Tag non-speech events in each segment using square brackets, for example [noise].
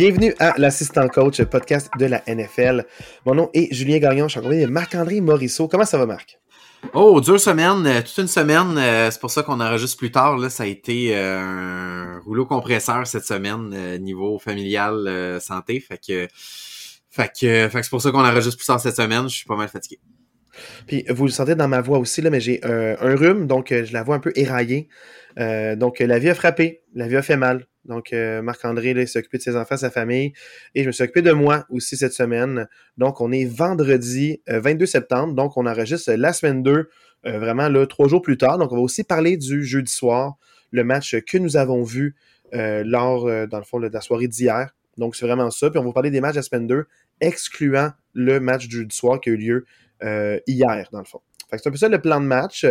Bienvenue à l'assistant coach podcast de la NFL. Mon nom est Julien Gagnon, je suis accompagné de Marc-André Morisseau. Comment ça va, Marc? Oh, dure semaine, euh, toute une semaine. euh, c'est pour ça qu'on enregistre plus tard. Là, ça a été euh, un rouleau compresseur cette semaine, niveau familial santé. Fait que, fait que, fait que c'est pour ça qu'on enregistre plus tard cette semaine. Je suis pas mal fatigué. Puis vous le sentez dans ma voix aussi, là, mais j'ai un rhume, donc je la vois un peu éraillée. Donc la vie a frappé, la vie a fait mal. Donc euh, Marc-André s'est occupé de ses enfants, sa famille, et je me suis occupé de moi aussi cette semaine. Donc on est vendredi euh, 22 septembre, donc on enregistre la semaine 2, euh, vraiment là, trois jours plus tard. Donc on va aussi parler du jeudi soir, le match que nous avons vu euh, lors, euh, dans le fond, de la soirée d'hier. Donc c'est vraiment ça. Puis on va parler des matchs de la semaine 2, excluant le match du jeudi soir qui a eu lieu euh, hier, dans le fond. C'est un peu ça le plan de match.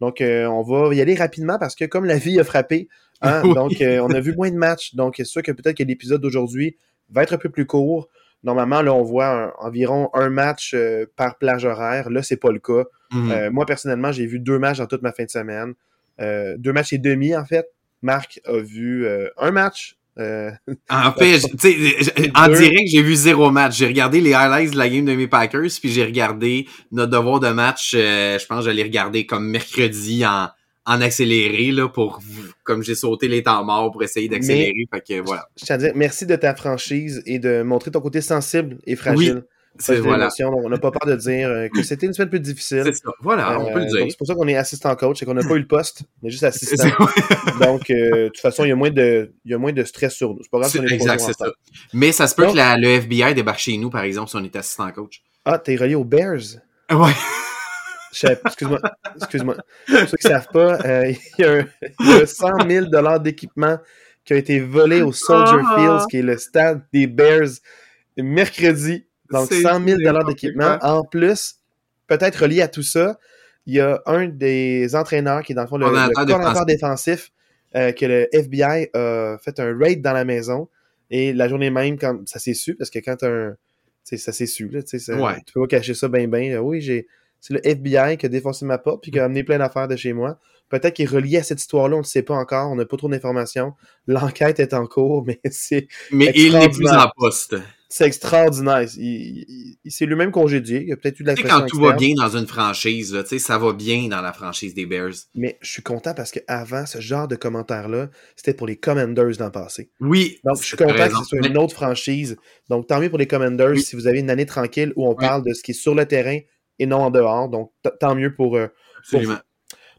Donc, euh, on va y aller rapidement parce que comme la vie a frappé, hein, [laughs] Oui. donc euh, on a vu moins de matchs. Donc, c'est sûr que peut-être que l'épisode d'aujourd'hui va être un peu plus court. Normalement, là, on voit un- environ un match euh, par plage horaire. Là, c'est pas le cas. Mhm. Euh, moi, personnellement, j'ai vu deux matchs dans toute ma fin de semaine. Euh, deux matchs et demi, en fait. Marc a vu euh, un match. Euh, En fait, en direct, j'ai vu zéro match. J'ai regardé les highlights de la game de mes Packers, puis j'ai regardé notre devoir de match. euh, je pense que j'allais regarder comme mercredi en, en accéléré, là, pour, comme j'ai sauté les temps morts pour essayer d'accélérer. Fait que voilà. je tiens à dire merci de ta franchise et de montrer ton côté sensible et fragile. C'est Face voilà. on n'a pas peur de dire euh, que c'était une semaine plus difficile. C'est ça. Voilà, on peut Euh, le dire. donc, C'est pour ça qu'on est assistant coach et qu'on n'a pas eu le poste, mais juste C'est- assistant. [laughs] Donc, euh, de toute façon, il y, a moins de, il y a moins de stress sur nous. C'est pas grave si on C'est- est exact, c'est ça. Mais ça se peut Donc- que la- le FBI débarque chez nous, par exemple, si on est assistant coach. Ah, t'es relié aux Bears? Ouais. [laughs] Excuse-moi. Excuse-moi. Pour ceux qui ne savent pas, euh, [laughs] il, y a un- il y a 100 000 d'équipement qui a été volé au Soldier Ah. Fields, qui est le stade des Bears, mercredi. Donc, C'est 100 000 n'importe d'équipement. En plus, peut-être relié à tout ça, il y a un des entraîneurs qui est dans le fond le, le défensif euh, que le FBI a fait un raid dans la maison. Et la journée même, quand ça s'est su, parce que quand un. Ça s'est su, là. Ça- Ouais. tu peux pas cacher ça ben ben. Oui, j'ai. C'est le FBI qui a défoncé ma porte puis qui a amené plein d'affaires de chez moi. Peut-être qu'il est relié à cette histoire-là, on ne le sait pas encore, on n'a pas trop d'informations. L'enquête est en cours, [laughs] mais c'est Mais il n'est plus en poste. c'est extraordinaire. Il, il- il s'est lui-même congédié. Il a peut-être eu de la Tu sais, quand tout va bien dans une franchise, là, tu sais, ça va bien dans la franchise des Bears. Mais je suis content parce qu'avant, ce genre de commentaires-là, c'était pour les Commanders d'en passer. Oui. Donc, je suis content raison. que ce soit une autre franchise. Donc, tant mieux pour les Commanders Oui. si vous avez une année tranquille où on Oui. parle de ce qui est sur le terrain et non en dehors. Donc, tant mieux pour, euh.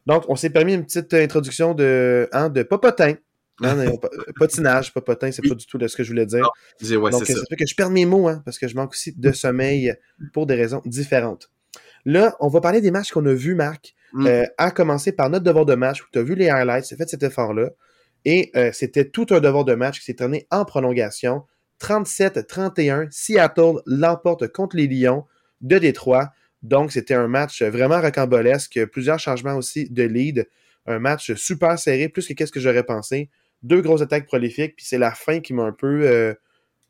Donc, on s'est permis une petite euh, introduction de, hein, de popotin. Hein, [laughs] euh, pa- patinage, popotin, c'est Oui. pas du tout de ce que je voulais dire. Non, Ouais, Donc, ça ça. fait que je perds mes mots, hein, parce que je manque aussi de sommeil pour des raisons différentes. Là, on va parler des matchs qu'on a vus, Marc, Mm. euh, à commencer par notre devoir de match, où tu as vu les highlights, tu as fait cet effort-là, et euh, c'était tout un devoir de match qui s'est terminé en prolongation. 37-31, Seattle l'emporte contre les Lions de Détroit. Donc, c'était un match vraiment rocambolesque, plusieurs changements aussi de lead, un match super serré, plus que qu'est-ce que j'aurais pensé. Deux grosses attaques prolifiques, puis c'est la fin qui m'a un peu euh,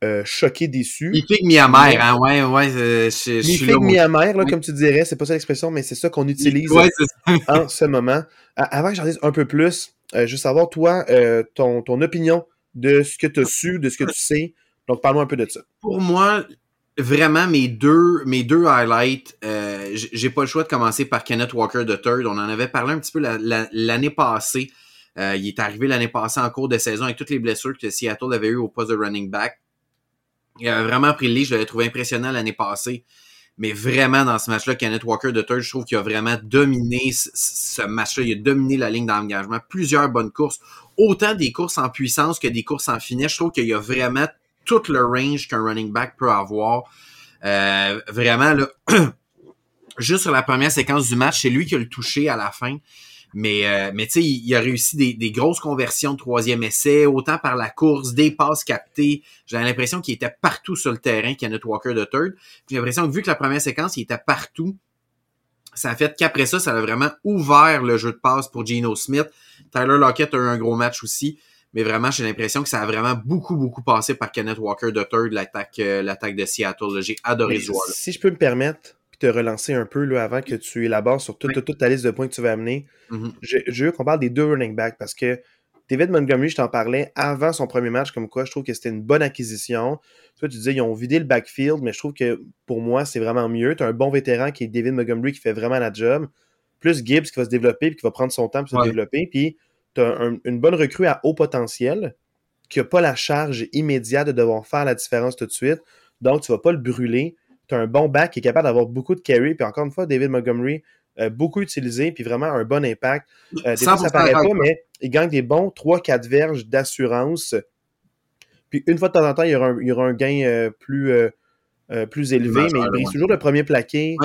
euh, choqué, déçu. Il fait mi-amer, hein, ouais, ouais, euh, je, je Mi suis figue, là. mi amer, là, comme tu dirais, c'est pas ça l'expression, mais c'est ça qu'on utilise Ouais, [laughs] en ce moment. Avant que j'en dise un peu plus, euh, je veux savoir, toi, ton, ton opinion de ce que tu as su, de ce que tu sais. Donc, parle-moi un peu de ça. Pour moi, vraiment, mes deux, mes deux highlights, euh, j'ai pas le choix de commencer par Kenneth Walker de Third. On en avait parlé un petit peu la- la- l'année passée. Euh, il est arrivé l'année passée en cours de saison avec toutes les blessures que Seattle avait eues au poste de running back. Il a vraiment pris le lead. Je l'avais trouvé impressionnant l'année passée. Mais vraiment, dans ce match-là, Kenneth Walker de Third, je trouve qu'il a vraiment dominé ce, match-là. Il a dominé la ligne d'engagement. Plusieurs bonnes courses. Autant des courses en puissance que des courses en finesse. Je trouve qu'il a vraiment tout le range qu'un running back peut avoir. Euh, vraiment, là, [clears throat] juste sur la première séquence du match, c'est lui qui a le touché à la fin. Mais, euh, mais tu sais, il, a réussi des, des grosses conversions de troisième essai, autant par la course, des passes captées. J'avais l'impression qu'il était partout sur le terrain, Kenneth Walker de third. J'ai l'impression que vu que la première séquence, il était partout, ça a fait qu'après ça, ça a vraiment ouvert le jeu de passe pour Geno Smith. Tyler Lockett a eu un gros match aussi. Mais vraiment, j'ai l'impression que ça a vraiment beaucoup, beaucoup passé par Kenneth Walker de third, l'attaque, euh, l'attaque de Seattle. J'ai adoré Mais ce joueur-là. si je peux me permettre, puis te relancer un peu là, avant que tu élabores sur toute, toute, toute ta liste de points que tu vas amener, Mhm. je, je veux qu'on parle des deux running backs parce que David Montgomery, je t'en parlais avant son premier match, comme quoi je trouve que c'était une bonne acquisition. Toi, tu disais, ils ont vidé le backfield, mais je trouve que pour moi, c'est vraiment mieux. Tu as un bon vétéran qui est David Montgomery qui fait vraiment la job, plus Gibbs qui va se développer puis qui va prendre son temps pour se développer. Puis tu as une bonne recrue à haut potentiel qui n'a pas la charge immédiate de devoir faire la différence tout de suite. Donc, tu ne vas pas le brûler. Tu as un bon back qui est capable d'avoir beaucoup de carry. Puis encore une fois, David Montgomery, euh, beaucoup utilisé, puis vraiment un bon impact. Euh, des fois, ça paraît pas, mais il gagne des bons 3-4 verges d'assurance. Puis une fois de temps en temps, il y aura un, il y aura un gain euh, plus, plus élevé, mais il brise toujours le premier plaqué.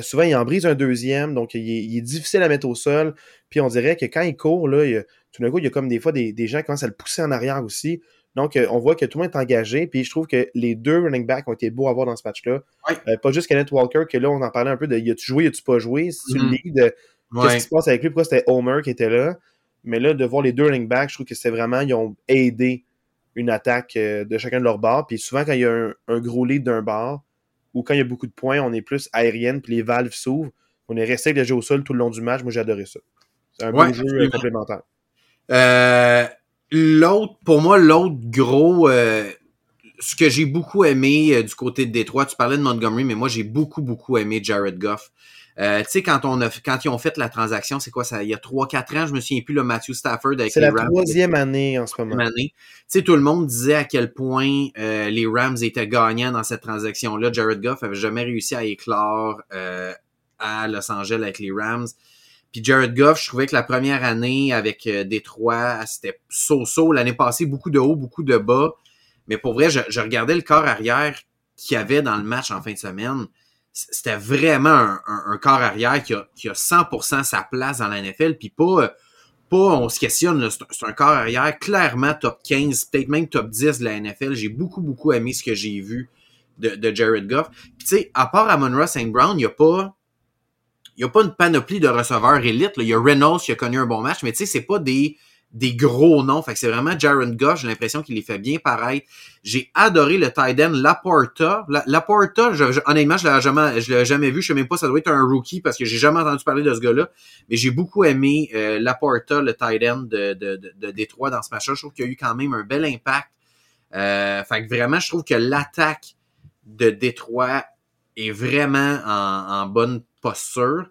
souvent, il en brise un deuxième, donc il est, difficile à mettre au sol. Puis on dirait que quand il court, là, tout d'un coup, il y a comme des fois des, des gens qui commencent à le pousser en arrière aussi. Donc, euh, on voit que tout le monde est engagé. Puis je trouve que les deux running backs ont été beaux à voir dans ce match-là. Euh, pas juste Kenneth Walker, que là, on en parlait un peu de y a-tu joué, y a-tu pas joué? Si tu le mm-hmm. lead, qu'est-ce qui se passe avec lui? Pourquoi c'était Homer qui était là? Mais là, de voir les deux running backs, je trouve que c'est vraiment, ils ont aidé une attaque euh, de chacun de leurs bords. Puis souvent, quand il y a un, gros lead d'un bord, ou quand il y a beaucoup de points, on est plus aérienne, puis les valves s'ouvrent. On est resté avec le jeu au sol tout le long du match. Moi, j'ai adoré ça. C'est un bon jeu complémentaire. Euh, L'autre, pour moi, l'autre gros, euh, ce que j'ai beaucoup aimé euh, du côté de Détroit, tu parlais de Montgomery, mais moi j'ai beaucoup, beaucoup aimé Jared Goff. Euh, tu sais, quand, on a, quand ils ont fait la transaction, c'est quoi ça? Il y a 3-4 ans, je me souviens plus, le Matthew Stafford avec les Rams. C'est la troisième année en ce moment. Tu sais, tout le monde disait à quel point les Rams étaient gagnants dans cette transaction-là. Jared Goff avait jamais réussi à éclore à Los Angeles avec les Rams. Puis Jared Goff, je trouvais que la première année avec euh, Détroit, c'était so-so. L'année passée, beaucoup de haut, beaucoup de bas. Mais pour vrai, je, regardais le corps arrière qu'il y avait dans le match en fin de semaine. C'était vraiment un, corps arrière qui a, qui a 100% sa place dans la NFL. Puis pas, pas on se questionne, c'est un corps arrière clairement top 15, peut-être même top 10 de la NFL. J'ai beaucoup, beaucoup aimé ce que j'ai vu de, Jared Goff. Puis tu sais, à part Amon St. Brown, il n'y a pas n'y a pas une panoplie de receveurs élites. Il y a Reynolds qui a connu un bon match, mais tu sais, c'est pas des, des gros noms. Fait que c'est vraiment Jaron Goff. J'ai l'impression qu'il les fait bien pareil. J'ai adoré le tight end Laporta. Laporta, je, honnêtement, je l'ai jamais, je l'ai jamais vu. Je sais même pas, ça doit être un rookie parce que j'ai jamais entendu parler de ce gars-là. Mais j'ai beaucoup aimé euh, Laporta, le tight end de, de, de, Détroit dans ce match-là. Je trouve qu'il y a eu quand même un bel impact. Euh, fait que vraiment, je trouve que l'attaque de Détroit est vraiment en, en bonne posture.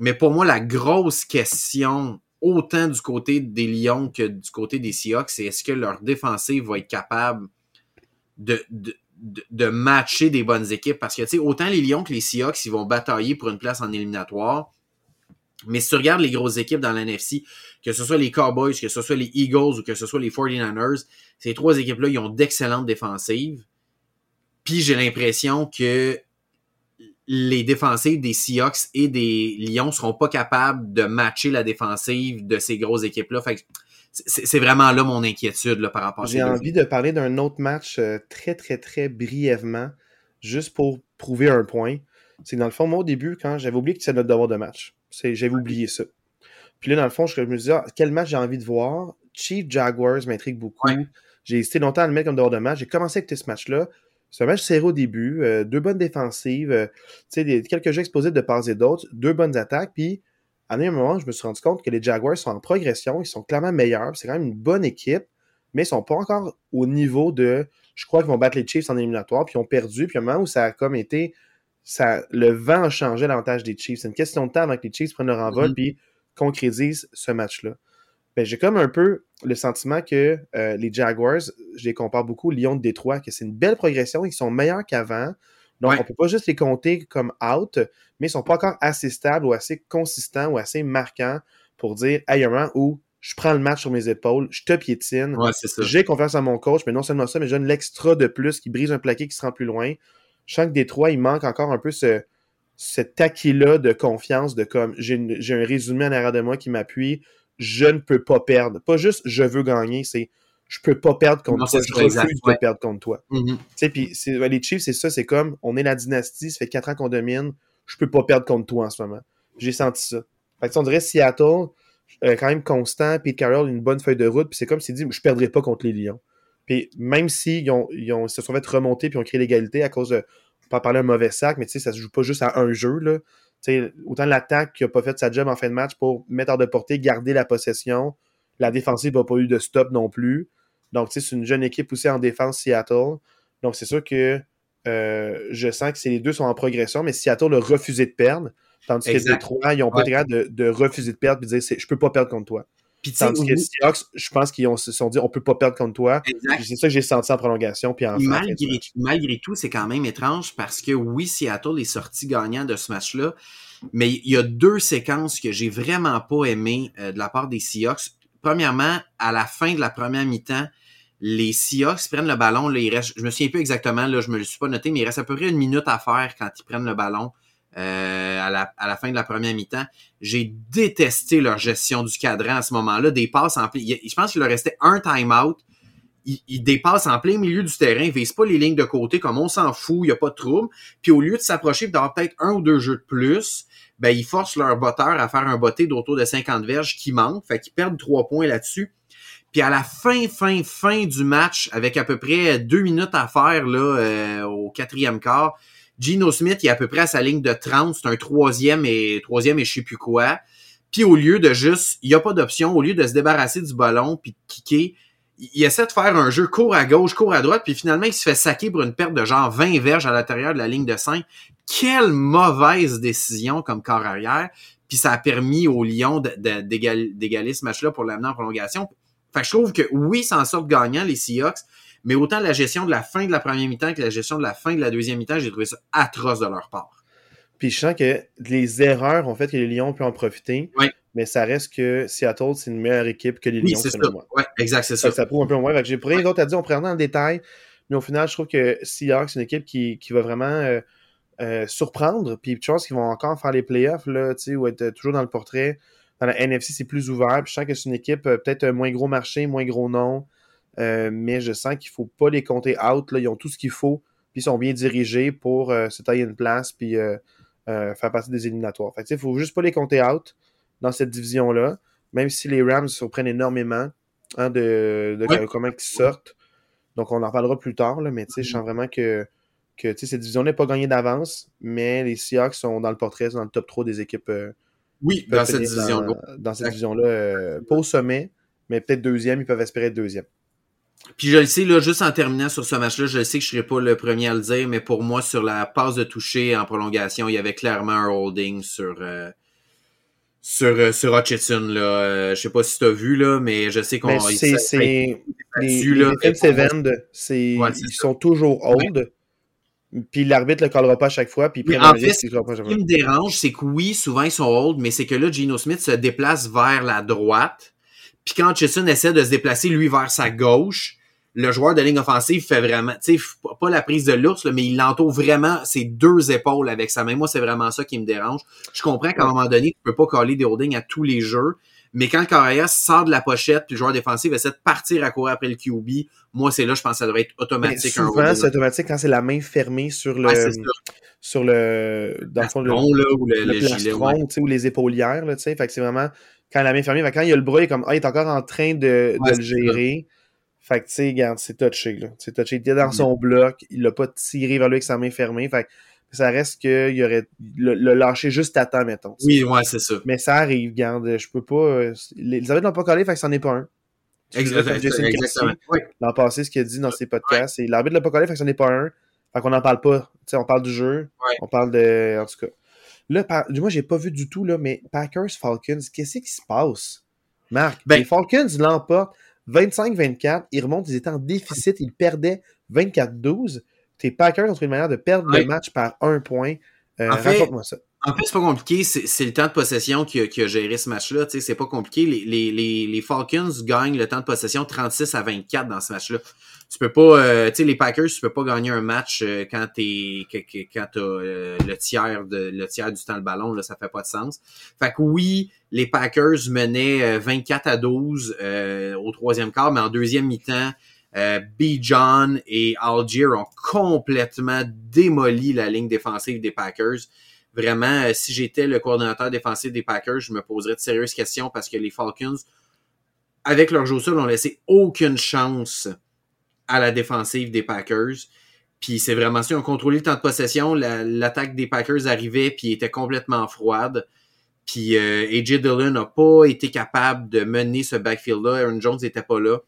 Mais pour moi, la grosse question, autant du côté des Lions que du côté des Seahawks, c'est est-ce que leur défensive va être capable de, de, matcher des bonnes équipes? Parce que, tu sais, autant les Lions que les Seahawks, ils vont batailler pour une place en éliminatoire. Mais si tu regardes les grosses équipes dans l'NFC, que ce soit les Cowboys, que ce soit les Eagles ou que ce soit les 49ers, ces trois équipes-là, ils ont d'excellentes défensives. Puis j'ai l'impression que les défensives des Seahawks et des Lions seront pas capables de matcher la défensive de ces grosses équipes-là. c'est vraiment là mon inquiétude là, par rapport à J'ai envie de parler d'un autre match euh, très, très, très brièvement, juste pour prouver un point. C'est dans le fond, moi, au début, quand j'avais oublié que c'était notre devoir de match. J'avais oublié ça. Puis là, dans le fond, je me disais, ah, quel match j'ai envie de voir? Chief Jaguars m'intrigue beaucoup. J'ai hésité longtemps à le mettre comme devoir de match. J'ai commencé à écouter ce match-là. C'est un match serré au début, euh, deux bonnes défensives, euh, des, quelques jeux explosifs de part et d'autre, deux bonnes attaques, puis à un moment, je me suis rendu compte que les Jaguars sont en progression, ils sont clairement meilleurs, c'est quand même une bonne équipe, mais ils sont pas encore au niveau de, je crois qu'ils vont battre les Chiefs en éliminatoire, puis ils ont perdu, puis un moment où ça a comme été, ça, le vent a changé l'avantage des Chiefs. C'est une question de temps avant que les Chiefs prennent leur envol, mm-hmm. puis concrétisent ce match-là. Ben, j'ai comme un peu le sentiment que euh, les Jaguars, je les compare beaucoup aux Lions de Détroit, que c'est une belle progression, ils sont meilleurs qu'avant. Donc, on peut pas juste les compter comme out, mais ils sont pas encore assez stables ou assez consistants ou assez marquants pour dire, hey, un où je prends le match sur mes épaules, je te piétine, j'ai confiance en mon coach, mais non seulement ça, mais je donne l'extra de plus qui brise un plaqué qui se rend plus loin. Je sens que Détroit, il manque encore un peu ce, cet acquis-là de confiance, de comme, j'ai un résumé en arrière de moi qui m'appuie, je ne peux pas perdre. Pas juste je veux gagner, c'est je peux pas perdre contre toi, je refuse de perdre contre toi. Mm-hmm. Tu sais, puis les Chiefs, c'est ça, c'est comme on est la dynastie, ça fait quatre ans qu'on domine, je peux pas perdre contre toi en ce moment. J'ai senti ça. Fait que, on dirait Seattle, euh, quand même constant, Pete Carroll une bonne feuille de route, puis c'est comme s'il dit je perdrai pas contre les Lions. Puis même s'ils ont, ils ont, se sont fait remonter puis ont créé l'égalité à cause de, on peut parler un mauvais sac, mais tu sais, ça se joue pas juste à un jeu, là autant l'attaque qui n'a pas fait sa job en fin de match pour mettre hors de portée, garder la possession. La défensive n'a pas eu de stop non plus. Donc, c'est une jeune équipe aussi en défense, Seattle. Donc, c'est sûr que euh, je sens que les deux sont en progression, mais Seattle a refusé de perdre. Tandis que Détroit, ils n'ont pas ouais. de, de, refuser de perdre et de dire je peux pas perdre contre toi. Puis, Tandis que les Seahawks, je pense qu'ils se sont dit on peut pas perdre contre toi. C'est ça que j'ai senti en prolongation. Puis en malgré, malgré tout, c'est quand même étrange parce que oui, Seattle est sorti gagnant de ce match-là, mais il y a deux séquences que j'ai vraiment pas aimées euh, de la part des Seahawks. Premièrement, à la fin de la première mi-temps, les Seahawks prennent le ballon. Là, il reste, je me souviens plus exactement, là, je me le suis pas noté, mais il reste à peu près une minute à faire quand ils prennent le ballon. Euh, à, la, à la fin de la première mi-temps. J'ai détesté leur gestion du cadran à ce moment-là. Des passes en plein. Je pense qu'il leur restait un time-out. Ils, dépassent en plein milieu du terrain, ils visent pas les lignes de côté comme on s'en fout, il n'y a pas de trouble. Puis au lieu de s'approcher et d'avoir peut-être un ou deux jeux de plus, ben ils forcent leur botteur à faire un botté d'autour de 50 verges qui manque. Fait qu'ils perdent trois points là-dessus. Puis à la fin, fin, fin du match, avec à peu près deux minutes à faire là, euh, au quatrième quart, Gino Smith, il est à peu près à sa ligne de 30, c'est un troisième et troisième et je sais plus quoi. Puis au lieu de juste, il n'y a pas d'option, au lieu de se débarrasser du ballon puis de kicker, il essaie de faire un jeu court à gauche, court à droite, puis finalement il se fait saquer pour une perte de genre 20 verges à l'intérieur de la ligne de 5. Quelle mauvaise décision comme corps arrière. Puis ça a permis aux Lions d'égaler ce match-là pour l'amener en prolongation. Fait que je trouve que oui, s'en sortent gagnant les Seahawks, mais autant la gestion de la fin de la première mi-temps que la gestion de la fin de la deuxième mi-temps, j'ai trouvé ça atroce de leur part. Puis je sens que les erreurs ont fait que les Lions pu en profiter. Oui. Mais ça reste que Seattle, c'est une meilleure équipe que les oui, Lions, c'est ça. Oui, exact, c'est ça. Ça prouve un peu moins. J'ai rien d'autre à dire, on prend dans le détail. Mais au final, je trouve que Seahawks, c'est une équipe qui, qui va vraiment euh, euh, surprendre. Puis je pense qu'ils vont encore faire les playoffs, là, ou être toujours dans le portrait. Dans la NFC, c'est plus ouvert. Puis je sens que c'est une équipe euh, peut-être un moins gros marché, moins gros nom. Euh, mais je sens qu'il ne faut pas les compter out. Là. Ils ont tout ce qu'il faut, puis ils sont bien dirigés pour euh, se tailler une place, puis euh, faire partie des éliminatoires. Fait il ne faut juste pas les compter out dans cette division-là, même si les Rams surprennent énormément hein, de, de ouais. comment ils sortent. Donc, on en parlera plus tard, là, mais je sens vraiment que, que cette division n'est pas gagnée d'avance, mais les Seahawks sont dans le portrait, sont dans le top 3 des équipes. oui, dans cette division-là. Dans, dans, cette division-là, pas au sommet, mais peut-être deuxième, ils peuvent espérer être deuxième. Puis je le sais, là, juste en terminant sur ce match-là, je sais que je serai pas le premier à le dire, mais pour moi, sur la passe de toucher en prolongation, il y avait clairement un holding sur euh, sur, euh, sur Hutchinson. Là. Euh, je sais pas si tu as vu, là, mais je sais qu'on. C'est. c'est les, les c'est ouais, ils ça. sont toujours hold. Ouais. Puis l'arbitre le collera pas à chaque fois. Puis mais en fait, ce qui me dérange, c'est que oui, souvent ils sont hold, mais c'est que là, Gino Smith se déplace vers la droite. Puis quand Hutchinson essaie de se déplacer, lui, vers sa gauche, le joueur de ligne offensive fait vraiment, tu sais, pas la prise de l'ours, mais il l'entoure vraiment ses deux épaules avec sa main. Moi, c'est vraiment ça qui me dérange. Je comprends qu'à un moment donné, tu peux pas coller des holdings à tous les jeux, mais quand Correa sort de la pochette, puis le joueur défensif essaie de partir à courir après le QB, moi, c'est là, je pense que ça devrait être automatique. Mais souvent, c'est automatique quand c'est la main fermée sur le, ouais, sur le, dans le fond, le, là, ou le, le, le plastron, gilet, ouais. ou les épaulières, tu sais. Fait que c'est vraiment, quand la main fermée, quand il y a le bras, il est comme, ah, il est encore en train de, ouais, de le gérer. Fait que, tu sais, regarde, c'est touché, là. C'est touché. Il était dans son bloc, il l'a pas tiré vers lui avec sa main fermée. Fait que ça reste qu'il aurait le, le lâché juste à temps, mettons. Oui, ouais, c'est ça. Mais ça arrive, regarde, je peux pas. Les arbitres l'ont pas collé, fait que c'en est pas un. Exactement. exactement. Oui. L'an passé, ce qu'il a dit dans ses podcasts, c'est l'arbitre l'a pas collé, fait que c'en est pas un. Fait qu'on n'en parle pas. Sais, on parle du jeu, ouais. on parle de. En tout cas. Là, par... moi, j'ai pas vu du tout, là, mais Packers, Falcons, qu'est-ce qui se passe? Marc, ben, les Falcons l'emportent 25-24, ils remontent, ils étaient en déficit, ils perdaient 24-12. Tes Packers ont trouvé une manière de perdre le match par un point. Euh, en fait, Raconte-moi ça. En fait, c'est pas compliqué, c'est le temps de possession qui a, qui a géré ce match-là. C'est pas compliqué. Les, les, les, les, Falcons gagnent le temps de possession 36 à 24 dans ce match-là. Tu peux pas, euh, tu sais, les Packers, tu peux pas gagner un match euh, quand t'es quand t'as euh, le tiers de le tiers du temps le ballon, là, ça fait pas de sens. Fait que oui, les Packers menaient 24 à 12 euh, au troisième quart, mais en deuxième mi-temps, euh, B. John et Algier ont complètement démoli la ligne défensive des Packers. Vraiment, euh, si j'étais le coordonnateur défensif des Packers, je me poserais de sérieuses questions parce que les Falcons, avec leur jeu sol, n'ont laissé aucune chance à la défensive des Packers. Puis c'est vraiment ça, ils ont contrôlé le temps de possession. L'attaque la, des Packers arrivait puis était complètement froide. Puis euh, AJ Dillon n'a pas été capable de mener ce backfield-là. Aaron Jones n'était pas là.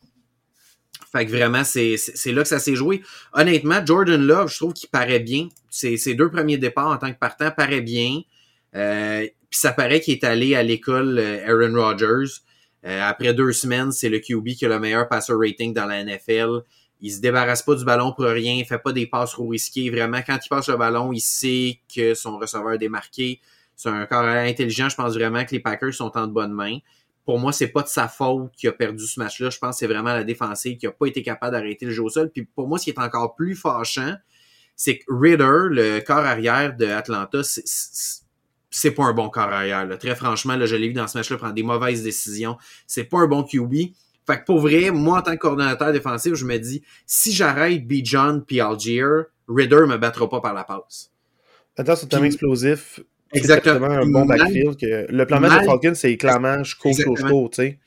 Fait que vraiment, c'est là que ça s'est joué. Honnêtement, Jordan Love, je trouve qu'il paraît bien. Ses, ses deux premiers départs en tant que partant paraît bien. Euh, puis ça paraît qu'il est allé à l'école euh, Aaron Rodgers. Euh, après deux semaines, c'est le QB qui a le meilleur passer rating dans la NFL. Il se débarrasse pas du ballon pour rien, il fait pas des passes trop risquées. Vraiment, quand il passe le ballon, il sait que son receveur est démarqué. C'est un corps intelligent. Je pense vraiment que les Packers sont en de bonnes mains pour moi, c'est pas de sa faute qu'il a perdu ce match-là. Je pense que c'est vraiment la défensive qui a pas été capable d'arrêter le jeu au sol. Puis pour moi, ce qui est encore plus fâchant, c'est que Ritter, le corps arrière de Atlanta, c'est pas un bon corps arrière. Très franchement, là, je l'ai vu dans ce match-là prendre des mauvaises décisions. C'est pas un bon QB. Fait que pour vrai, moi, en tant que coordonnateur défensif, je me dis, si j'arrête B. John puis Algier, Ritter me battra pas par la passe. Attends, c'est tellement explosif. Exactement. un bon backfield. Que le plan match de Falcons, c'est clairement je cours, je cours, tu sais.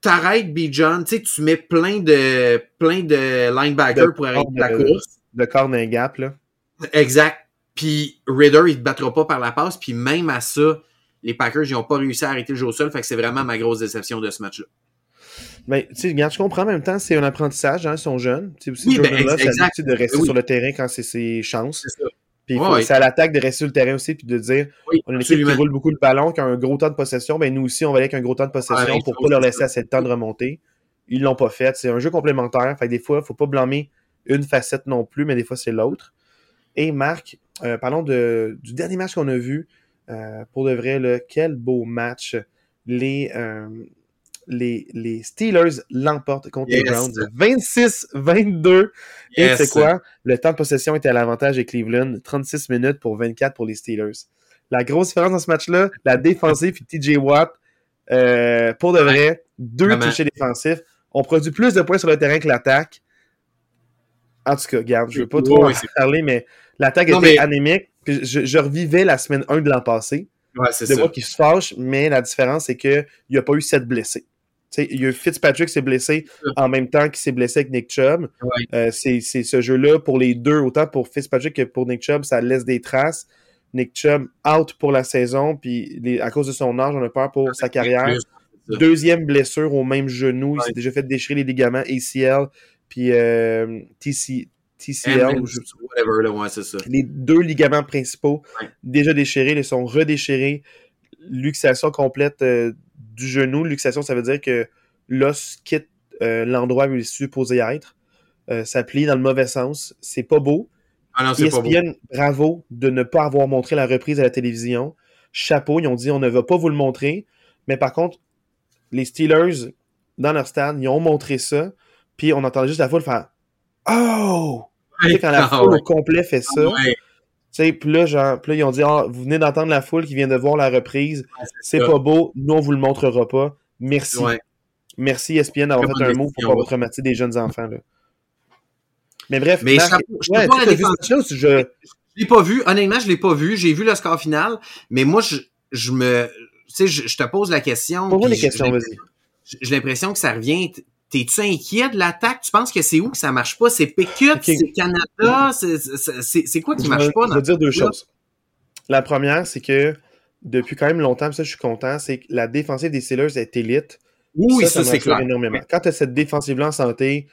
T'arrêtes B. John, tu sais, tu mets plein de, plein de linebackers pour arrêter la course. De corner gap, là. Exact. Puis Ritter, il te battra pas par la passe. Puis même à ça, les Packers, ils ont pas réussi à arrêter le jeu au sol. Fait que c'est vraiment ma grosse déception de ce match-là. Ben, tu sais, je comprends en même temps, c'est un apprentissage, hein, ils sont jeunes. Tu sais, oui, ben, exact. de rester sur le terrain quand c'est ses chances. Ça. Puis c'est à l'attaque de rester sur le terrain aussi, puis de dire on a une équipe qui roule beaucoup le ballon, qui a un gros temps de possession, ben nous aussi, on va aller avec un gros temps de possession pour pas leur laisser assez de temps de remonter. Ils l'ont pas fait. C'est un jeu complémentaire. Fait que des fois, il faut pas blâmer une facette non plus, mais des fois, c'est l'autre. Et Marc, euh, parlons de, du dernier match qu'on a vu. Euh, pour de vrai, là, quel beau match. Les, euh, les, les Steelers l'emportent contre les Browns 26-22. Et c'est quoi? Le temps de possession était à l'avantage des Cleveland, 36 minutes pour 24 pour les Steelers. La grosse différence dans ce match-là, la défensive et TJ Watt, euh, pour de vrai, deux touchés défensifs, ont produit plus de points sur le terrain que l'attaque. En tout cas, regarde, je veux pas trop en parler, mais l'attaque était anémique. je, revivais la semaine 1 de l'an passé. Ouais, c'est ça. qui se fâche, mais la différence, c'est qu'il n'y a pas eu sept blessés il y a Fitzpatrick s'est blessé en même temps qu'il s'est blessé avec Nick Chubb. Euh, c'est ce jeu-là pour les deux, autant pour Fitzpatrick que pour Nick Chubb, ça laisse des traces. Nick Chubb out pour la saison, puis à cause de son âge, on a peur pour sa carrière. Deuxième blessure au même genou, il s'est déjà fait déchirer les ligaments ACL, puis euh, TC, TCL. Les deux ligaments principaux déjà déchirés, ils sont redéchirés. Luxation complète euh, du genou. Luxation, ça veut dire que l'os quitte euh, l'endroit où il est supposé être. Euh, ça plie dans le mauvais sens. C'est pas beau. Ah non, c'est pas beau. bravo de ne pas avoir montré la reprise à la télévision. Chapeau, ils ont dit on ne va pas vous le montrer. Mais par contre, les Steelers, dans leur stade, ils ont montré ça. Puis on entendait juste la foule faire Oh! quand la ah foule au complet fait ça. Puis là, genre, là, ils ont dit ah, vous venez d'entendre la foule qui vient de voir la reprise. c'est pas beau, nous, on vous le montrera pas. Merci. Merci, ESPN, d'avoir fait un mot pour pas traumatiser des jeunes enfants. Là. Mais bref, mais Marc, je, ouais, pas vu je... je l'ai pas vu. Honnêtement, je l'ai pas vu. J'ai vu le score final, mais moi, je, je me. Tu sais, je, te pose la question. Pose-moi les questions, vas-y. J'ai l'impression que ça revient T'es-tu inquiet de l'attaque? Tu penses que c'est où que ça marche pas? C'est Pécut? C'est Canada? C'est quoi qui marche pas? je veux dire deux choses. La première, c'est que depuis quand même longtemps, ça je suis content, c'est que la défensive des Steelers est élite. Oui, ça, c'est clair. Énormément. Quand tu as cette défensive-là en santé,